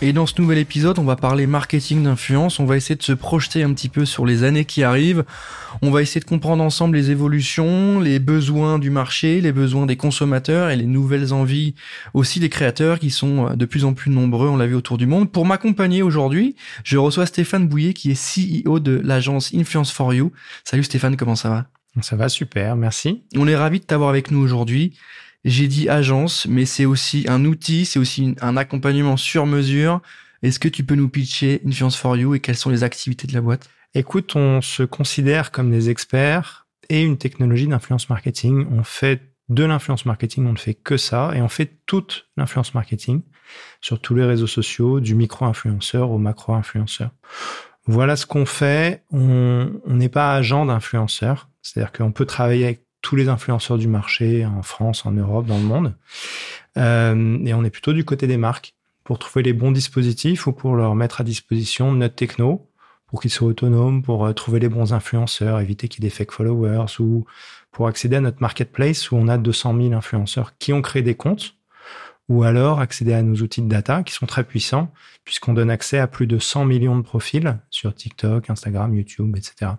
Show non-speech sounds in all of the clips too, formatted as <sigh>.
Et dans ce nouvel épisode, on va parler marketing d'influence, on va essayer de se projeter un petit peu sur les années qui arrivent, on va essayer de comprendre ensemble les évolutions, les besoins du marché, les besoins des consommateurs et les nouvelles envies aussi des créateurs qui sont euh, de plus en plus nombreux, on l'a vu autour du monde. Pour m'accompagner aujourd'hui, je reçois Stéphane Bouillet qui est CEO de l'agence Influence for You. Salut Stéphane, comment ça va? Ça va super, merci. On est ravi de t'avoir avec nous aujourd'hui. J'ai dit agence, mais c'est aussi un outil, c'est aussi un accompagnement sur mesure. Est-ce que tu peux nous pitcher Influence for You et quelles sont les activités de la boîte? Écoute, on se considère comme des experts et une technologie d'influence marketing. On fait de l'influence marketing, on ne fait que ça et on fait toute l'influence marketing sur tous les réseaux sociaux, du micro-influenceur au macro-influenceur. Voilà ce qu'on fait. On n'est pas agent d'influenceur, c'est-à-dire qu'on peut travailler avec tous les influenceurs du marché en France, en Europe, dans le monde. Euh, et on est plutôt du côté des marques pour trouver les bons dispositifs ou pour leur mettre à disposition notre techno pour qu'ils soient autonomes, pour euh, trouver les bons influenceurs, éviter qu'il y des fake followers ou pour accéder à notre marketplace où on a 200 000 influenceurs qui ont créé des comptes ou alors accéder à nos outils de data qui sont très puissants puisqu'on donne accès à plus de 100 millions de profils sur TikTok, Instagram, YouTube, etc.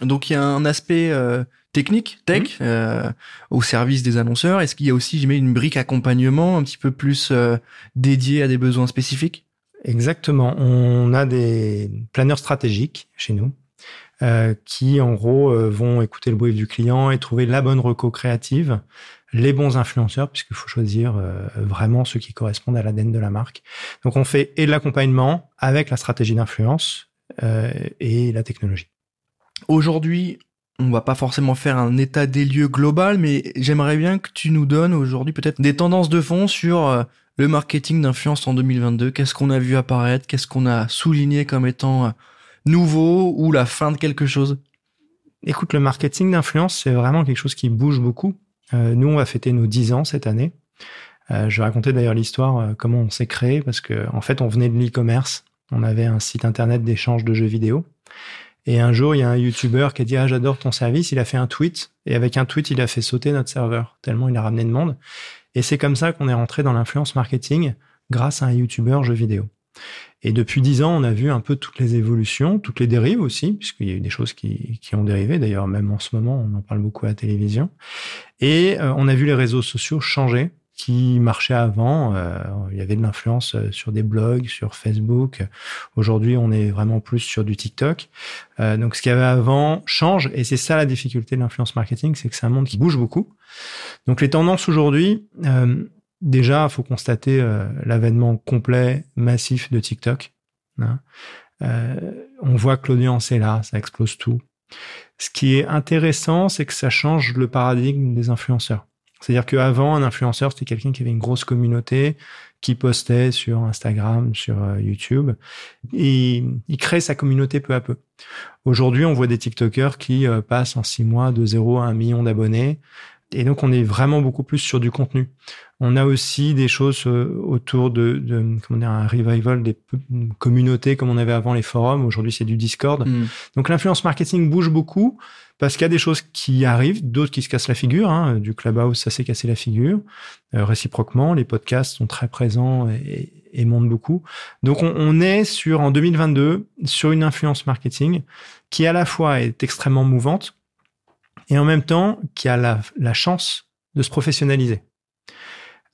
Donc il y a un aspect euh, technique, tech, mmh. euh, au service des annonceurs. Est-ce qu'il y a aussi, j'imagine, une brique accompagnement un petit peu plus euh, dédiée à des besoins spécifiques? Exactement. On a des planeurs stratégiques chez nous euh, qui, en gros, euh, vont écouter le bruit du client et trouver la bonne reco créative, les bons influenceurs, puisqu'il faut choisir vraiment ceux qui correspondent à l'ADN de la marque. Donc, on fait et de l'accompagnement avec la stratégie d'influence et la technologie. Aujourd'hui, on va pas forcément faire un état des lieux global, mais j'aimerais bien que tu nous donnes aujourd'hui peut-être des tendances de fond sur euh, le marketing d'influence en 2022. Qu'est-ce qu'on a vu apparaître? Qu'est-ce qu'on a souligné comme étant euh, nouveau ou la fin de quelque chose? Écoute, le marketing d'influence, c'est vraiment quelque chose qui bouge beaucoup. Euh, nous, on va fêter nos 10 ans cette année. je vais raconter d'ailleurs l'histoire, comment on s'est créé, parce que en fait, on venait de l'e-commerce. On avait un site internet d'échange de jeux vidéo. Et un jour, il y a un YouTuber qui a dit ah j'adore ton service. Il a fait un tweet et avec un tweet, il a fait sauter notre serveur tellement il a ramené de monde. Et c'est comme ça qu'on est rentré dans l'influence marketing grâce à un YouTuber jeu vidéo. Et depuis dix ans, on a vu un peu toutes les évolutions, toutes les dérives aussi, puisqu'il y a eu des choses qui, qui ont dérivé. D'ailleurs, même en ce moment, on en parle beaucoup à la télévision. Et euh, on a vu les réseaux sociaux changer qui marchait avant. Euh, il y avait de l'influence euh, sur des blogs, sur Facebook. Aujourd'hui, on est vraiment plus sur du TikTok. Euh, donc, ce qu'il y avait avant change, et c'est ça la difficulté de l'influence marketing, c'est que c'est un monde qui bouge beaucoup. Donc, les tendances aujourd'hui, déjà, il faut constater l'avènement complet, massif de TikTok. Hein. on voit que l'audience est là, ça explose tout. Ce qui est intéressant, c'est que ça change le paradigme des influenceurs. C'est-à-dire qu'avant, un influenceur, c'était quelqu'un qui avait une grosse communauté, qui postait sur Instagram, sur euh, YouTube, et il crée sa communauté peu à peu. Aujourd'hui, on voit des TikTokers qui euh, passent en six mois de zéro à un million d'abonnés, et donc on est vraiment beaucoup plus sur du contenu. On a aussi des choses euh, autour de, de comment dire, un revival des communautés comme on avait avant les forums. Aujourd'hui, c'est du Discord. Mm. Donc l'influence marketing bouge beaucoup parce qu'il y a des choses qui arrivent, d'autres qui se cassent la figure. Hein. Du Clubhouse, ça s'est cassé la figure. Euh, réciproquement, les podcasts sont très présents et, et montent beaucoup. Donc on, on, est sur, en 2022, sur une influence marketing qui à la fois est extrêmement mouvante et en même temps qui a la, la chance de se professionnaliser.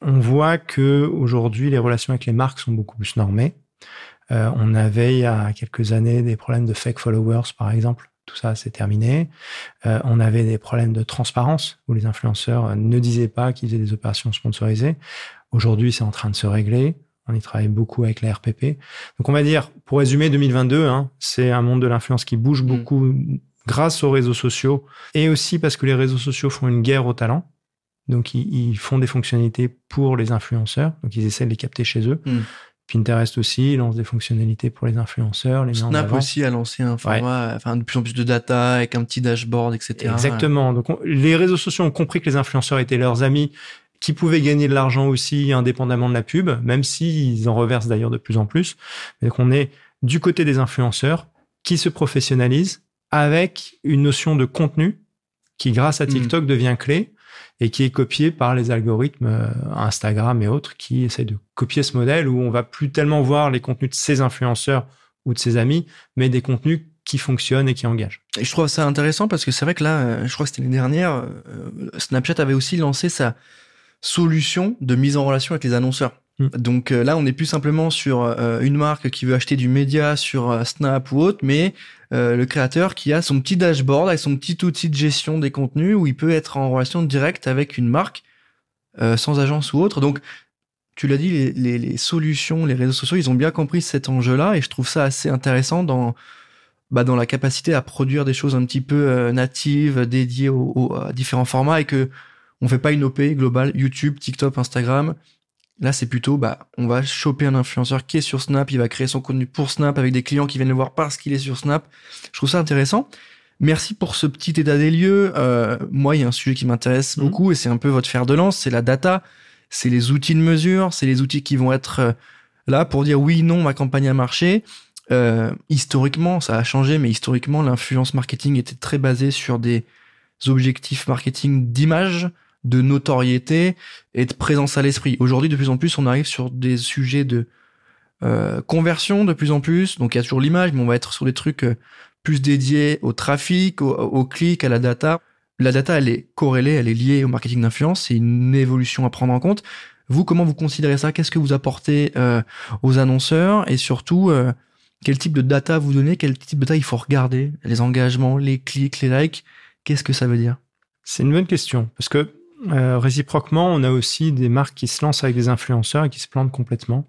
On voit que aujourd'hui les relations avec les marques sont beaucoup plus normées. Euh, on avait il y a quelques années des problèmes de fake followers, par exemple tout ça c'est terminé. Euh, on avait des problèmes de transparence où les influenceurs ne disaient pas qu'ils faisaient des opérations sponsorisées. Aujourd'hui, c'est en train de se régler. On y travaille beaucoup avec la RPP. Donc on va dire, pour résumer 2022, hein, c'est un monde de l'influence qui bouge mm. beaucoup grâce aux réseaux sociaux et aussi parce que les réseaux sociaux font une guerre au talent. Donc ils, font des fonctionnalités pour les influenceurs. Donc ils essaient de les capter chez eux. Mm. Pinterest aussi lance des fonctionnalités pour les influenceurs. Les Snap aussi a lancé un format, enfin de plus en plus de data avec un petit dashboard, etc. Exactement. Donc les réseaux sociaux ont compris que les influenceurs étaient leurs amis, qui pouvaient gagner de l'argent aussi indépendamment de la pub, même s'ils en reversent d'ailleurs de plus en plus. Donc on est du côté des influenceurs qui se professionnalisent avec une notion de contenu qui, grâce à hmm. TikTok, devient clé et qui est copié par les algorithmes euh, Instagram et autres qui essayent de copier ce modèle où on va plus tellement voir les contenus de ses influenceurs ou de ses amis, mais des contenus qui fonctionnent et qui engagent. Et je trouve ça intéressant parce que c'est vrai que là, euh, je crois que c'était l'année dernière, euh, Snapchat avait aussi lancé sa solution de mise en relation avec les annonceurs. Hmm. Donc là, on n'est plus simplement sur une marque qui veut acheter du média sur Snap ou autre, mais le créateur qui a son petit dashboard avec son petit outil de gestion des contenus où il peut être en relation directe avec une marque sans agence ou autre. Donc tu l'as dit, les, les, les, solutions, les réseaux sociaux, ils ont bien compris cet enjeu-là et je trouve ça assez intéressant dans bah, dans la capacité à produire des choses un petit peu euh, natives, dédiées aux, à différents formats et que on fait pas une OP globale YouTube, TikTok, Instagram. Là, c'est plutôt, bah, on va choper un influenceur qui est sur Snap, il va créer son contenu pour Snap avec des clients qui viennent le voir parce qu'il est sur Snap. Je trouve ça intéressant. Merci pour ce petit état des lieux. Euh, moi, il y a un sujet qui m'intéresse mmh. beaucoup et c'est un peu votre fer de lance, c'est la data c'est les outils de mesure, c'est les outils qui vont être euh, là pour dire oui, non, ma campagne a marché. Euh, historiquement, ça a changé, mais historiquement, l'influence marketing était très basée sur des objectifs marketing d'image, de notoriété et de présence à l'esprit. Aujourd'hui, de plus en plus, on arrive sur des sujets de euh, conversion de plus en plus. Donc, il y a toujours l'image, mais on va être sur des trucs plus dédiés au trafic, au, au clic, à la data. La data, elle est corrélée, elle est liée au marketing d'influence, c'est une évolution à prendre en compte. Vous, comment vous considérez ça? Qu'est-ce que vous apportez euh, aux annonceurs? Et surtout, euh, quel type de data vous donnez? Quel type de data il faut regarder? Les engagements, les clics, les likes? Qu'est-ce que ça veut dire? C'est une bonne question, parce que euh, réciproquement, on a aussi des marques qui se lancent avec des influenceurs et qui se plantent complètement.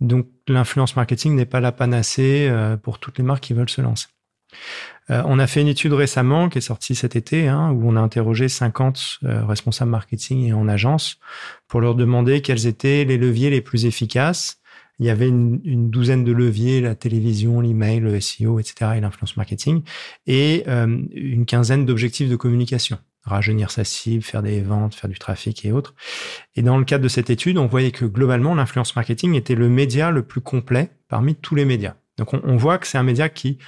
Donc l'influence marketing n'est pas la panacée pour toutes les marques qui veulent se lancer. Euh, on a fait une étude récemment qui est sortie cet été, hein, où on a interrogé 50 euh, responsables marketing et en agence pour leur demander quels étaient les leviers les plus efficaces. Il y avait une, douzaine de leviers, la télévision, l'email, le SEO, etc., et l'influence marketing, et euh, une quinzaine d'objectifs de communication rajeunir sa cible, faire des ventes, faire du trafic et autres. Et dans le cadre de cette étude, on voyait que globalement, l'influence marketing était le média le plus complet parmi tous les médias. Donc on voit que c'est un média qui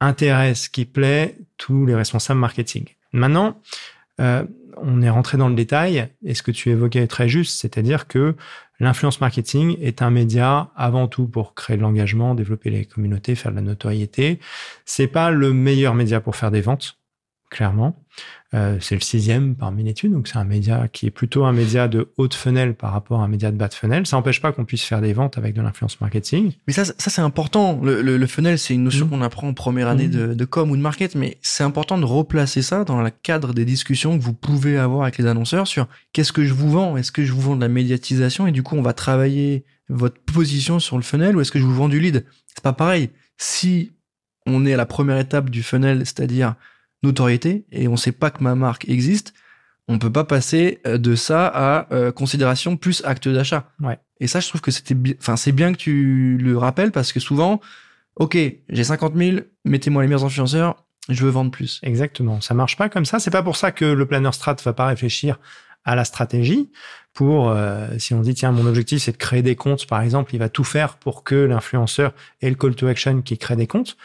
intéresse, qui plaît tous les responsables marketing. Maintenant, euh, on est rentré dans le détail et ce que tu évoquais est très juste, c'est-à-dire que l'influence marketing est un média avant tout pour créer de l'engagement, développer les communautés, faire de la notoriété. C'est pas le meilleur média pour faire des ventes, clairement. Euh, c'est le sixième parmi l'étude, donc c'est un média qui est plutôt un média de haute funnel par rapport à un média de bas de funnel. Ça n'empêche pas qu'on puisse faire des ventes avec de l'influence marketing. Mais ça, ça c'est important. Le, le, funnel, c'est une notion mmh. qu'on apprend en première année mmh. de, de, com ou de market, mais c'est important de replacer ça dans le cadre des discussions que vous pouvez avoir avec les annonceurs sur qu'est-ce que je vous vends? Est-ce que je vous vends de la médiatisation et du coup on va travailler votre position sur le funnel ou est-ce que je vous vends du lead? C'est pas pareil. Si on est à la première étape du funnel, c'est-à-dire notoriété et on sait pas que ma marque existe, on peut pas passer euh, de ça à euh, considération plus acte d'achat. Ouais. Et ça, je trouve que c'était, enfin, c'est bien que tu le rappelles parce que souvent, ok, j'ai 50 000, mettez-moi les meilleurs influenceurs, je veux vendre plus. Exactement. Ça marche pas comme ça. C'est pas pour ça que le planner strat va pas réfléchir à la stratégie pour euh, si on dit tiens mon objectif c'est de créer des comptes par exemple il va tout faire pour que l'influenceur ait le call to action qui crée des comptes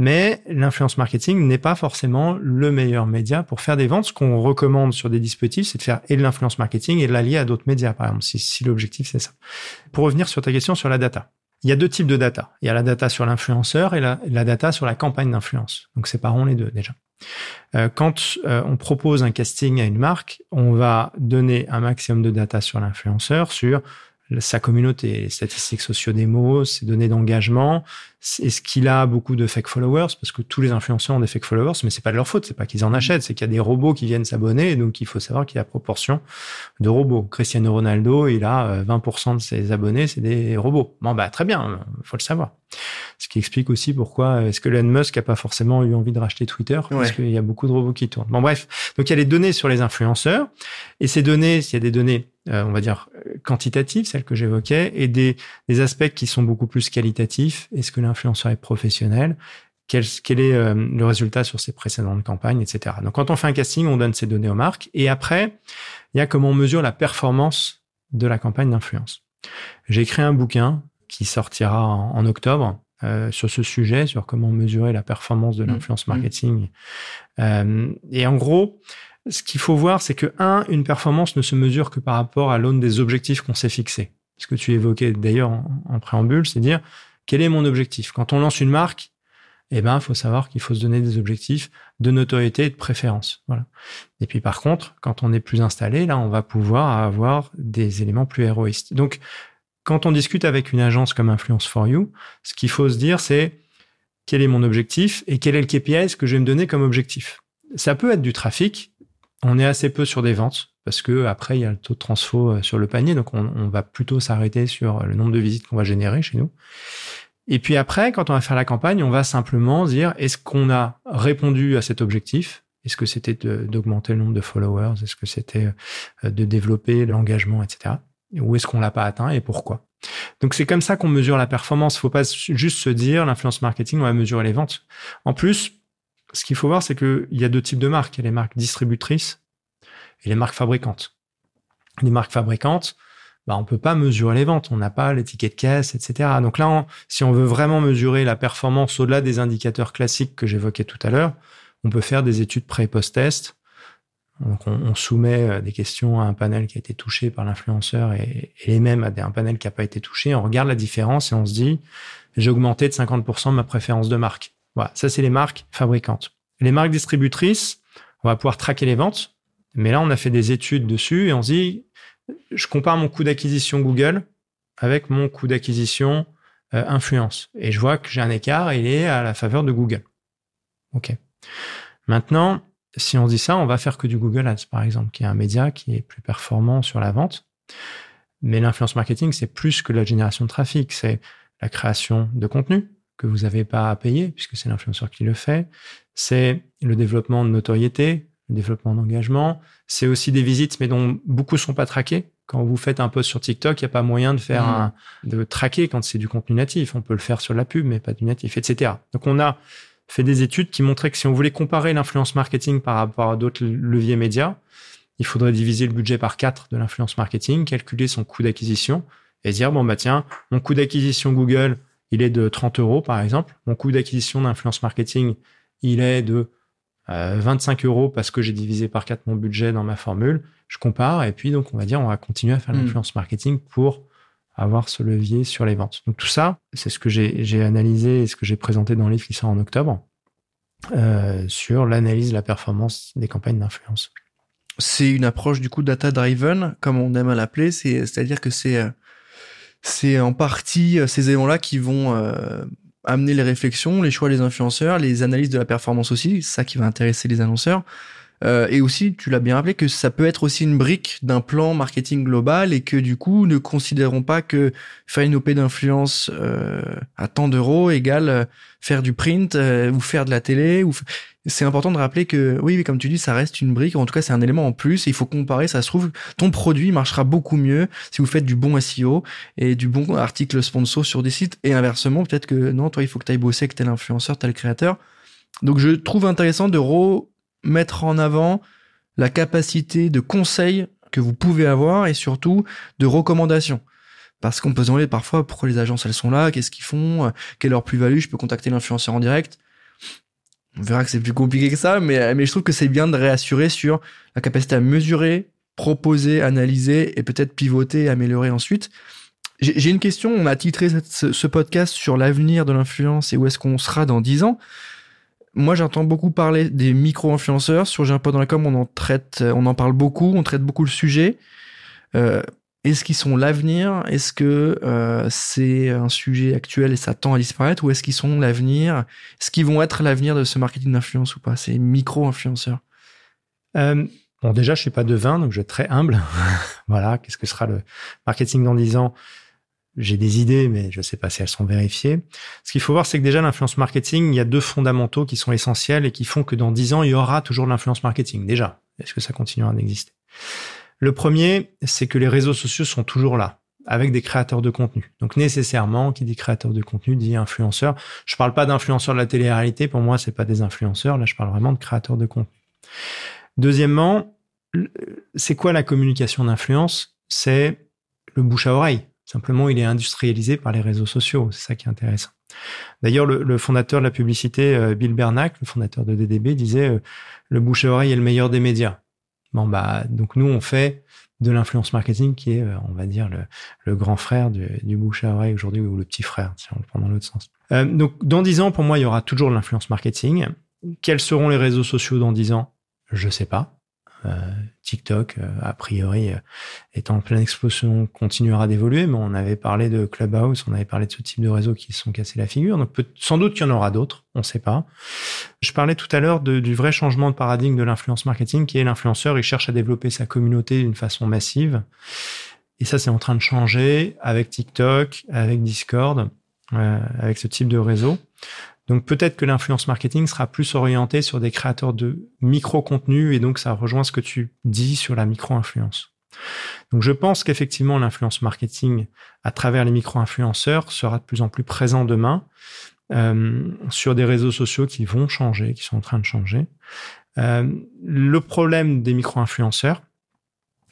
mais l'influence marketing n'est pas forcément le meilleur média pour faire des ventes. Ce qu'on recommande sur des dispositifs, c'est de faire et de l'influence marketing et de l'allier à d'autres médias, par exemple, si, l'objectif c'est ça. Pour revenir sur ta question sur la data. Il y a deux types de data. Il y a la data sur l'influenceur et la, data sur la campagne d'influence. Donc séparons les deux déjà. Euh, quand euh, on propose un casting à une marque, on va donner un maximum de data sur l'influenceur, sur sa communauté, les statistiques sociodémos, ses données d'engagement. Est-ce qu'il a beaucoup de fake followers? Parce que tous les influenceurs ont des fake followers, mais c'est pas de leur faute. C'est pas qu'ils en achètent, c'est qu'il y a des robots qui viennent s'abonner. Donc il faut savoir qu'il y a proportion de robots. Cristiano Ronaldo, il a 20% euh, de ses abonnés, c'est des robots. Bon bah très bien, faut le savoir. Ce qui explique aussi pourquoi euh, est-ce que Elon Musk a pas forcément eu envie de racheter Twitter? Parce qu'il y a beaucoup de robots qui tournent. Bon bref, donc il y a les données sur les influenceurs et ces données, s'il y a des données euh, on va dire quantitatives, celles que j'évoquais, et des, des, aspects qui sont beaucoup plus qualitatifs. Est-ce que l'influenceur est professionnel? Quel, quel, est euh, le résultat sur ses précédentes campagnes, etc. Donc quand on fait un casting, on donne ces données aux marques. Et après, il y a comment on mesure la performance de la campagne d'influence. J'ai écrit un bouquin qui sortira en, octobre euh, sur ce sujet, sur comment mesurer la performance de mmh. l'influence mmh. marketing. Euh, et en gros, ce qu'il faut voir, c'est que, un, une performance ne se mesure que par rapport à l'aune des objectifs qu'on s'est fixés. Ce que tu évoquais d'ailleurs en, préambule, c'est dire quel est mon objectif? Quand on lance une marque, eh ben, faut savoir qu'il faut se donner des objectifs de notoriété et de préférence. Voilà. Et puis, par contre, quand on est plus installé, là, on va pouvoir avoir des éléments plus héroïstes. Donc, quand on discute avec une agence comme Influence for You, ce qu'il faut se dire, c'est quel est mon objectif et quel est le KPI que je vais me donner comme objectif? Ça peut être du trafic. On est assez peu sur des ventes parce que après il y a le taux de transfo euh, sur le panier, donc on, va plutôt s'arrêter sur le nombre de visites qu'on va générer chez nous. Et puis après, quand on va faire la campagne, on va simplement dire est-ce qu'on a répondu à cet objectif? Est-ce que c'était d'augmenter le nombre de followers? Est-ce que c'était euh, de développer l'engagement, etc. Ou est-ce qu'on l'a pas atteint et pourquoi? Donc c'est comme ça qu'on mesure la performance. Faut pas juste se dire l'influence marketing, on va mesurer les ventes. En plus, ce qu'il faut voir, c'est qu'il y a deux types de marques. Il y a les marques distributrices et les marques fabricantes. Les marques fabricantes, bah, on peut pas mesurer les ventes. On n'a pas l'étiquette caisse, etc. Donc là, si on veut vraiment mesurer la performance au-delà des indicateurs classiques que j'évoquais tout à l'heure, on peut faire des études pré- et post-test donc on, soumet euh, des questions à un panel qui a été touché par l'influenceur et, les mêmes à un panel qui n'a pas été touché. On regarde la différence et on se dit, j'ai augmenté de 50% ma préférence de marque. Voilà, ça c'est les marques fabricantes. Les marques distributrices, on va pouvoir traquer les ventes, mais là on a fait des études dessus et on se dit, je compare mon coût d'acquisition Google avec mon coût d'acquisition euh, influence et je vois que j'ai un écart et il est à la faveur de Google. Ok. Maintenant, si on dit ça, on va faire que du Google Ads, par exemple, qui est un média qui est plus performant sur la vente. Mais l'influence marketing, c'est plus que la génération de trafic, c'est la création de contenu que vous n'avez pas à payer, puisque c'est l'influenceur qui le fait. C'est le développement de notoriété, le développement d'engagement. C'est aussi des visites, mais dont beaucoup sont pas traqués. Quand vous faites un post sur TikTok, il n'y a pas moyen de faire mmh. un, de traquer quand c'est du contenu natif. On peut le faire sur la pub, mais pas du natif, etc. Donc on a fait des études qui montraient que si on voulait comparer l'influence marketing par rapport à d'autres leviers médias, il faudrait diviser le budget par quatre de l'influence marketing, calculer son coût d'acquisition et dire, bon, bah, tiens, mon coût d'acquisition Google, il est de 30 euros, par exemple. Mon coût d'acquisition d'influence marketing, il est de 25 euh, euros parce que j'ai divisé par quatre mon budget dans ma formule. Je compare et puis, donc, on va dire, on va continuer à faire hmm. l'influence marketing pour avoir ce levier sur les ventes. Donc tout ça, c'est ce que j'ai analysé et ce que j'ai présenté dans le livre qui sort en octobre euh, sur l'analyse de la performance des campagnes d'influence. C'est une approche du coup data-driven, comme on aime à l'appeler, c'est-à-dire que c'est euh, c'est en partie euh, ces éléments-là qui vont amener les réflexions, les choix des influenceurs, les analyses de la performance aussi, c'est ça qui va intéresser les annonceurs. Euh, et aussi, tu l'as bien rappelé, que ça peut être aussi une brique d'un plan marketing global et que du coup, ne considérons pas que faire une OP d'influence euh, à tant d'euros égale euh, faire du print ou faire de la télé. Ou c'est important de rappeler que oui, comme tu dis, ça reste une brique. En tout cas, c'est un élément en plus. il faut comparer. Ça se trouve, ton produit marchera beaucoup mieux si vous faites du bon SEO et du bon article sponsor sur des sites. Et inversement, peut-être que non, toi, il faut que tu ailles bosser avec tel influenceur, tel créateur. Donc, je trouve intéressant de re mettre en avant la capacité de conseil que vous pouvez avoir et surtout de recommandations. Parce qu'on peut se demander parfois pourquoi les agences elles sont là, qu'est-ce qu'ils font, quelle est leur plus-value, je peux contacter l'influenceur en direct. On verra que c'est plus compliqué que ça, mais, mais je trouve que c'est bien de réassurer sur la capacité à mesurer, proposer, analyser et peut-être pivoter améliorer ensuite. J'ai une question, on a titré ce, podcast sur l'avenir de l'influence et où est-ce qu'on sera dans dix ans moi j'entends beaucoup parler des micro-influenceurs. Sur J'ai un pote dans com, on en traite, on en parle beaucoup, on traite beaucoup le sujet. Euh, est-ce qu'ils sont l'avenir? Est-ce que euh, c'est un sujet actuel et ça tend à disparaître? Ou est-ce qu'ils sont l'avenir? Est-ce qu'ils vont être l'avenir de ce marketing d'influence ou pas? Ces micro-influenceurs euh, Bon, déjà, je suis pas devin, donc je vais être très humble. <laughs> voilà, qu'est-ce que sera le marketing dans 10 ans? J'ai des idées, mais je ne sais pas si elles sont vérifiées. Ce qu'il faut voir, c'est que déjà l'influence marketing, il y a deux fondamentaux qui sont essentiels et qui font que dans dix ans, il y aura toujours l'influence marketing. Déjà, est-ce que ça continuera d'exister? Le premier, c'est que les réseaux sociaux sont toujours là, avec des créateurs de contenu. Donc nécessairement, qui dit créateur de contenu dit influenceur. Je parle pas d'influenceurs de la télé-réalité. Pour moi, c'est pas des influenceurs. Là, je parle vraiment de créateurs de contenu. Deuxièmement, c'est quoi la communication d'influence? C'est le bouche à oreille Simplement, il est industrialisé par les réseaux sociaux. C'est ça qui est intéressant. D'ailleurs, le, fondateur de la publicité, euh, Bill Bernac, le fondateur de DDB, disait euh, le bouche à oreille est le meilleur des médias. Bon bah donc nous on fait de l'influence marketing qui est, euh, on va dire, le, grand frère du, du bouche à oreille aujourd'hui ou le petit frère, si on le prend dans l'autre sens. donc dans dix ans, pour moi, il y aura toujours de l'influence marketing. Quels seront les réseaux sociaux dans dix ans? Je sais pas. Euh, TikTok, euh, a priori, euh, est en pleine explosion, continuera d'évoluer, mais on avait parlé de Clubhouse, on avait parlé de ce type de réseaux qui se sont cassés la figure. Donc sans doute qu'il y en aura d'autres, on ne sait pas. Je parlais tout à l'heure du vrai changement de paradigme de l'influence marketing, qui est l'influenceur, il cherche à développer sa communauté d'une façon massive. Et ça, c'est en train de changer avec TikTok, avec Discord, avec ce type de réseau. Donc peut-être que l'influence marketing sera plus orientée sur des créateurs de micro-contenu et donc ça rejoint ce que tu dis sur la micro-influence. Donc je pense qu'effectivement l'influence marketing à travers les micro-influenceurs sera de plus en plus présent demain euh, sur des réseaux sociaux qui vont changer, qui sont en train de changer. Euh, le problème des micro-influenceurs,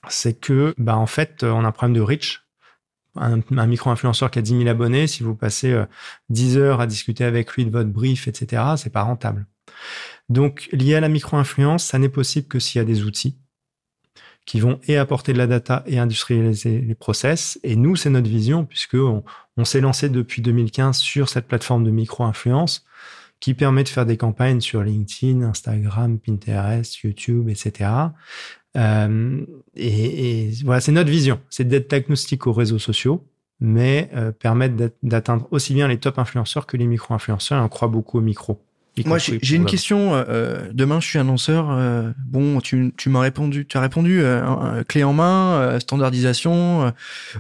c'est que bah en fait on a un problème de reach un, micro-influenceur qui a 10 000 abonnés, si vous passez 10 euh, heures à discuter avec lui de votre brief, etc., c'est pas rentable. Donc, lié à la micro-influence, ça n'est possible que s'il y a des outils qui vont et apporter de la data et industrialiser les process. Et nous, c'est notre vision, puisque on, s'est lancé depuis 2015 sur cette plateforme de micro-influence qui permet de faire des campagnes sur LinkedIn, Instagram, Pinterest, YouTube, etc. Euh, et, voilà, c'est notre vision, c'est d'être agnostique aux réseaux sociaux, mais euh, permettre d'atteindre aussi bien les top influenceurs que les micro-influenceurs. on croit beaucoup aux micro. Moi, j'ai une question. Euh, demain, je suis annonceur. bon, tu, tu m'as répondu. Tu as répondu. clé en main, standardisation,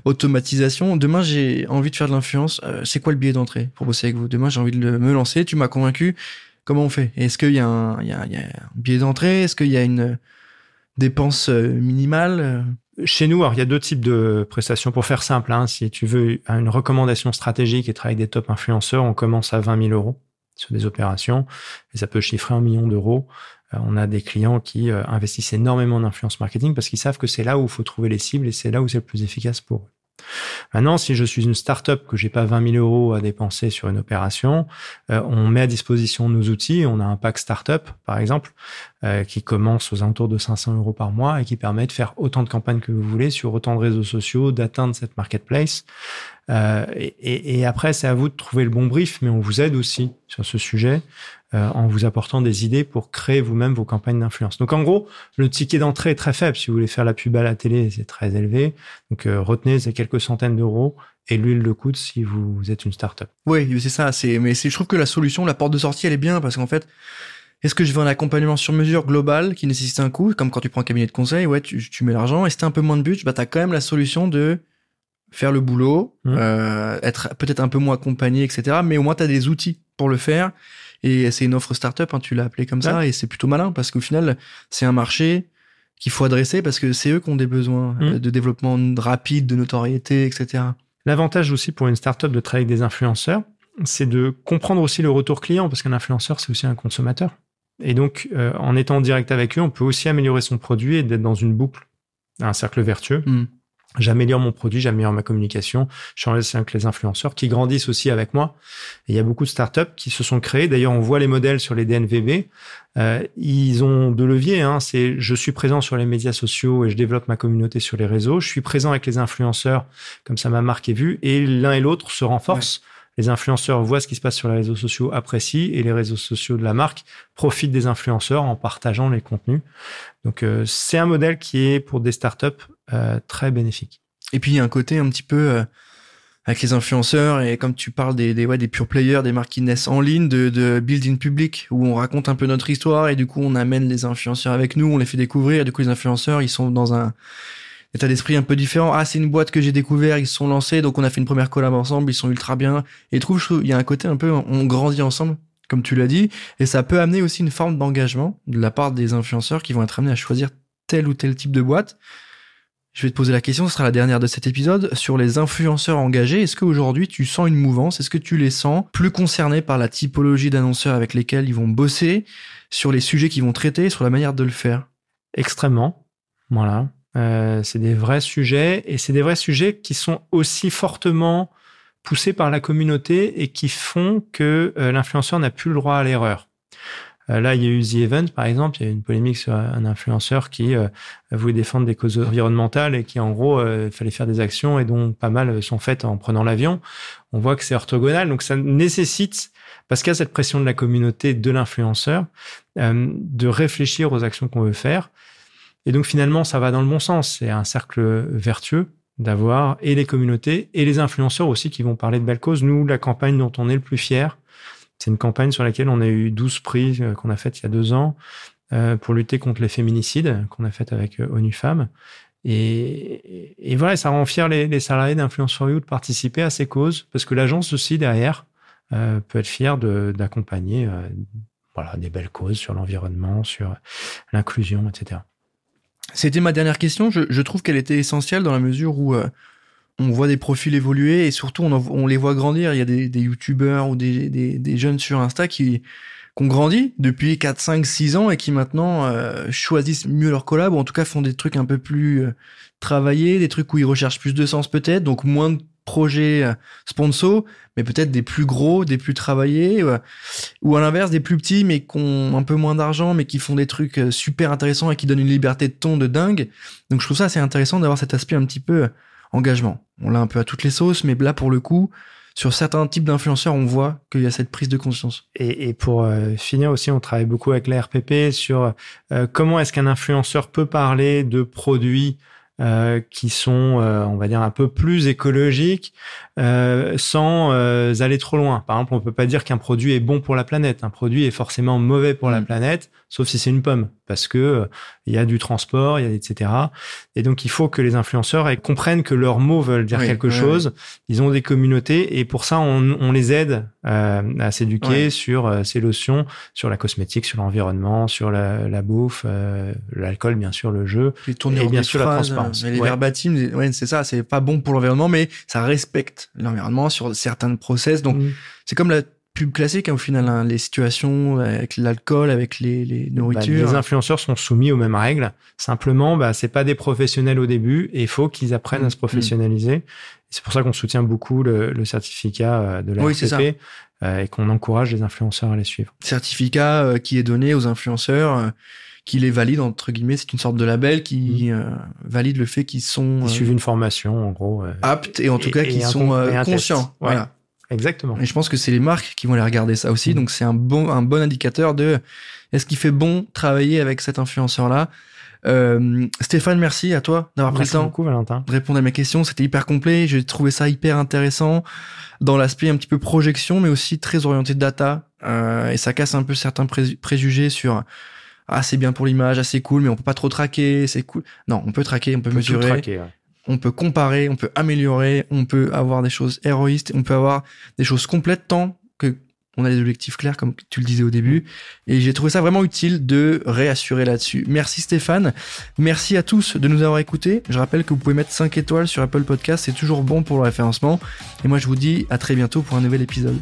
automatisation. Demain, j'ai envie de faire de l'influence. c'est quoi le billet d'entrée pour bosser avec vous? Demain, j'ai envie de me lancer. Tu m'as convaincu. Comment on fait? Est-ce qu'il y, y, a un billet d'entrée? Est-ce qu'il y a une dépenses euh, minimales euh? chez nous, alors, il y a deux types de prestations. Pour faire simple, hein, si tu veux une recommandation stratégique et travailler avec des top influenceurs, on commence à 20 000 euros sur des opérations et ça peut chiffrer un million d'euros. Euh, on a des clients qui investissent énormément d'influence marketing parce qu'ils savent que c'est là où il faut trouver les cibles et c'est là où c'est le plus efficace pour eux. Maintenant, si je suis une start-up que j'ai pas 20 000 euros à dépenser sur une opération, euh, on met à disposition nos outils. On a un pack start-up, par exemple, euh, qui commence aux alentours de 500 euros par mois et qui permet de faire autant de campagnes que vous voulez sur autant de réseaux sociaux, d'atteindre cette marketplace. Euh, et, et, après, c'est à vous de trouver le bon brief, mais on vous aide aussi sur ce sujet. Euh, en vous apportant des idées pour créer vous-même vos campagnes d'influence. Donc en gros, le ticket d'entrée est très faible. Si vous voulez faire la pub à la télé, c'est très élevé. Donc euh, retenez ces quelques centaines d'euros et l'huile de coude si vous êtes une start-up. Oui, c'est ça. C'est mais je trouve que la solution, la porte de sortie, elle est bien parce qu'en fait, est-ce que je veux un accompagnement sur mesure global qui nécessite un coût, comme quand tu prends un cabinet de conseil, ouais, tu, tu mets l'argent. Et si un peu moins de budget, bah t'as quand même la solution de faire le boulot, mmh. euh, être peut-être un peu moins accompagné, etc. Mais au moins tu as des outils pour le faire et c'est une offre startup, hein, tu l'as appelé comme ça, et c'est plutôt malin parce qu'au final, c'est un marché qu'il faut adresser parce que c'est eux qui ont des besoins mmh. euh, de développement rapide, de notoriété, etc. L'avantage aussi pour une startup de travailler avec des influenceurs, c'est de comprendre aussi le retour client parce qu'un influenceur, c'est aussi un consommateur. Et donc, euh, en étant en direct avec eux, on peut aussi améliorer son produit et d'être dans une boucle, un cercle vertueux. Mmh j'améliore mon produit, j'améliore ma communication, je suis en relation avec les influenceurs qui grandissent aussi avec moi. Il y a beaucoup de startups qui se sont créées. D'ailleurs, on voit les modèles sur les DNVB. Euh, ils ont deux leviers. Hein. C'est je suis présent sur les médias sociaux et je développe ma communauté sur les réseaux. Je suis présent avec les influenceurs, comme ça ma marque est vue. Et l'un et l'autre se renforcent. Les influenceurs voient ce qui se passe sur les réseaux sociaux, apprécient, et les réseaux sociaux de la marque profitent des influenceurs en partageant les contenus. Donc euh, c'est un modèle qui est pour des startups euh, très bénéfique. Et puis il y a un côté un petit peu euh, avec les influenceurs et comme tu parles des des, ouais, des pure players, des marques qui naissent en ligne, de, de build public où on raconte un peu notre histoire et du coup on amène les influenceurs avec nous, on les fait découvrir. Et du coup les influenceurs ils sont dans un état d'esprit un peu différent. Ah, c'est une boîte que j'ai découvert, ils se sont lancés, donc on a fait une première collab ensemble, ils sont ultra bien. Et je trouve, il y a un côté un peu, on grandit ensemble, comme tu l'as dit, et ça peut amener aussi une forme d'engagement de la part des influenceurs qui vont être amenés à choisir tel ou tel type de boîte. Je vais te poser la question, ce sera la dernière de cet épisode, sur les influenceurs engagés. Est-ce qu'aujourd'hui tu sens une mouvance? Est-ce que tu les sens plus concernés par la typologie d'annonceurs avec lesquels ils vont bosser, sur les sujets qu'ils vont traiter, sur la manière de le faire? Extrêmement. Voilà. Euh, c'est des vrais sujets et c'est des vrais sujets qui sont aussi fortement poussés par la communauté et qui font que euh, l'influenceur n'a plus le droit à l'erreur. Euh, là, il y a eu The Event, par exemple. Il y a eu une polémique sur un influenceur qui voulait défendre des causes environnementales et qui, en gros, fallait faire des actions et dont pas mal sont faites en prenant l'avion. On voit que c'est orthogonal. Donc, ça nécessite, parce qu'il y a cette pression de la communauté, de l'influenceur, de réfléchir aux actions qu'on veut faire. Et donc, finalement, ça va dans le bon sens. C'est un cercle vertueux d'avoir et les communautés et les influenceurs aussi qui vont parler de belles causes. Nous, la campagne dont on est le plus fier, c'est une campagne sur laquelle on a eu 12 prix euh, qu'on a fait il y a deux ans euh, pour lutter contre les féminicides qu'on a fait avec euh, ONU Femmes. Et, voilà, ça rend fier les, salariés d'Influence for You de participer à ces causes parce que l'agence aussi derrière peut être fière d'accompagner voilà, des belles causes sur l'environnement, sur l'inclusion, etc. C'était ma dernière question. Je, je trouve qu'elle était essentielle dans la mesure où on voit des profils évoluer et surtout on, les voit grandir. Il y a des, des youtubeurs ou des, des, jeunes sur Insta qui, qui ont grandi depuis 4, 5, 6 ans et qui maintenant euh, choisissent mieux leur collab ou en tout cas font des trucs un peu plus euh, travaillés, des trucs où ils recherchent plus de sens peut-être, donc moins de projets euh, sponsors, mais peut-être des plus gros, des plus travaillés, ou à l'inverse des plus petits mais qui ont un peu moins d'argent mais qui font des trucs super intéressants et qui donnent une liberté de ton de dingue. Donc je trouve ça assez intéressant d'avoir cet aspect un petit peu engagement. On l'a un peu à toutes les sauces, mais là, pour le coup, sur certains types d'influenceurs, on voit qu'il y a cette prise de conscience. Et, pour euh, finir aussi, on travaille beaucoup avec la RPP sur euh, comment est-ce qu'un influenceur peut parler de produits euh, qui sont, on va dire, un peu plus écologiques, sans aller trop loin. Par exemple, on peut pas dire qu'un produit est bon pour la planète. Un produit est forcément mauvais pour la mm. planète, sauf si c'est une pomme parce que il y a du transport, il y a etc. Et donc il faut que les influenceurs comprennent que leurs mots veulent dire quelque chose. Ils ont des communautés et pour ça on, on les aide euh, à s'éduquer sur euh, ces lotions, sur la cosmétique, sur l'environnement, sur la, la bouffe, euh, l'alcool bien sûr, le jeu les et bien sûr la transparence. les verbatims, ouais, c'est ça, c'est pas bon pour l'environnement, mais ça respecte l'environnement sur certains process. Donc mm. c'est comme la pub classique hein, au final, hein, les situations avec l'alcool, avec les, les bah, nourritures. les influenceurs sont soumis aux mêmes règles. Simplement, bah, c'est pas des professionnels au début et il faut qu'ils apprennent à se mm. professionnaliser. C'est pour ça qu'on soutient beaucoup le, le certificat euh, de la oui, euh, et qu'on encourage les influenceurs à les suivre. Certificat euh, qui est donné aux influenceurs. Euh, qui les valide entre guillemets, c'est une sorte de label qui mm. valide le fait qu'ils sont ils suivent une formation en gros aptes et en tout cas qui sont conscients. Voilà. Exactement. Et je pense que c'est les marques qui vont aller regarder ça aussi. Mm. Donc c'est un bon, un bon indicateur de est-ce qu'il fait bon travailler avec cet influenceur-là? Euh, Stéphane, merci à toi d'avoir pris le temps beaucoup, Valentin. de répondre à mes questions. C'était hyper complet. J'ai trouvé ça hyper intéressant dans l'aspect un petit peu projection, mais aussi très orienté data. Euh, et ça casse un peu certains préjugés sur ah c'est bien pour l'image, ah c'est cool, mais on peut pas trop traquer, c'est cool. Non, on peut traquer, on peut, mesurer. Traquer, on peut comparer, on peut améliorer, on peut avoir des choses héroïstes, on peut avoir des choses complètes tant que on a des objectifs clairs comme tu le disais au début et j'ai trouvé ça vraiment utile de réassurer là-dessus. Merci Stéphane, merci à tous de nous avoir écoutés. Je rappelle que vous pouvez mettre 5 étoiles sur Apple Podcast, c'est toujours bon pour le référencement et moi je vous dis à très bientôt pour un nouvel épisode.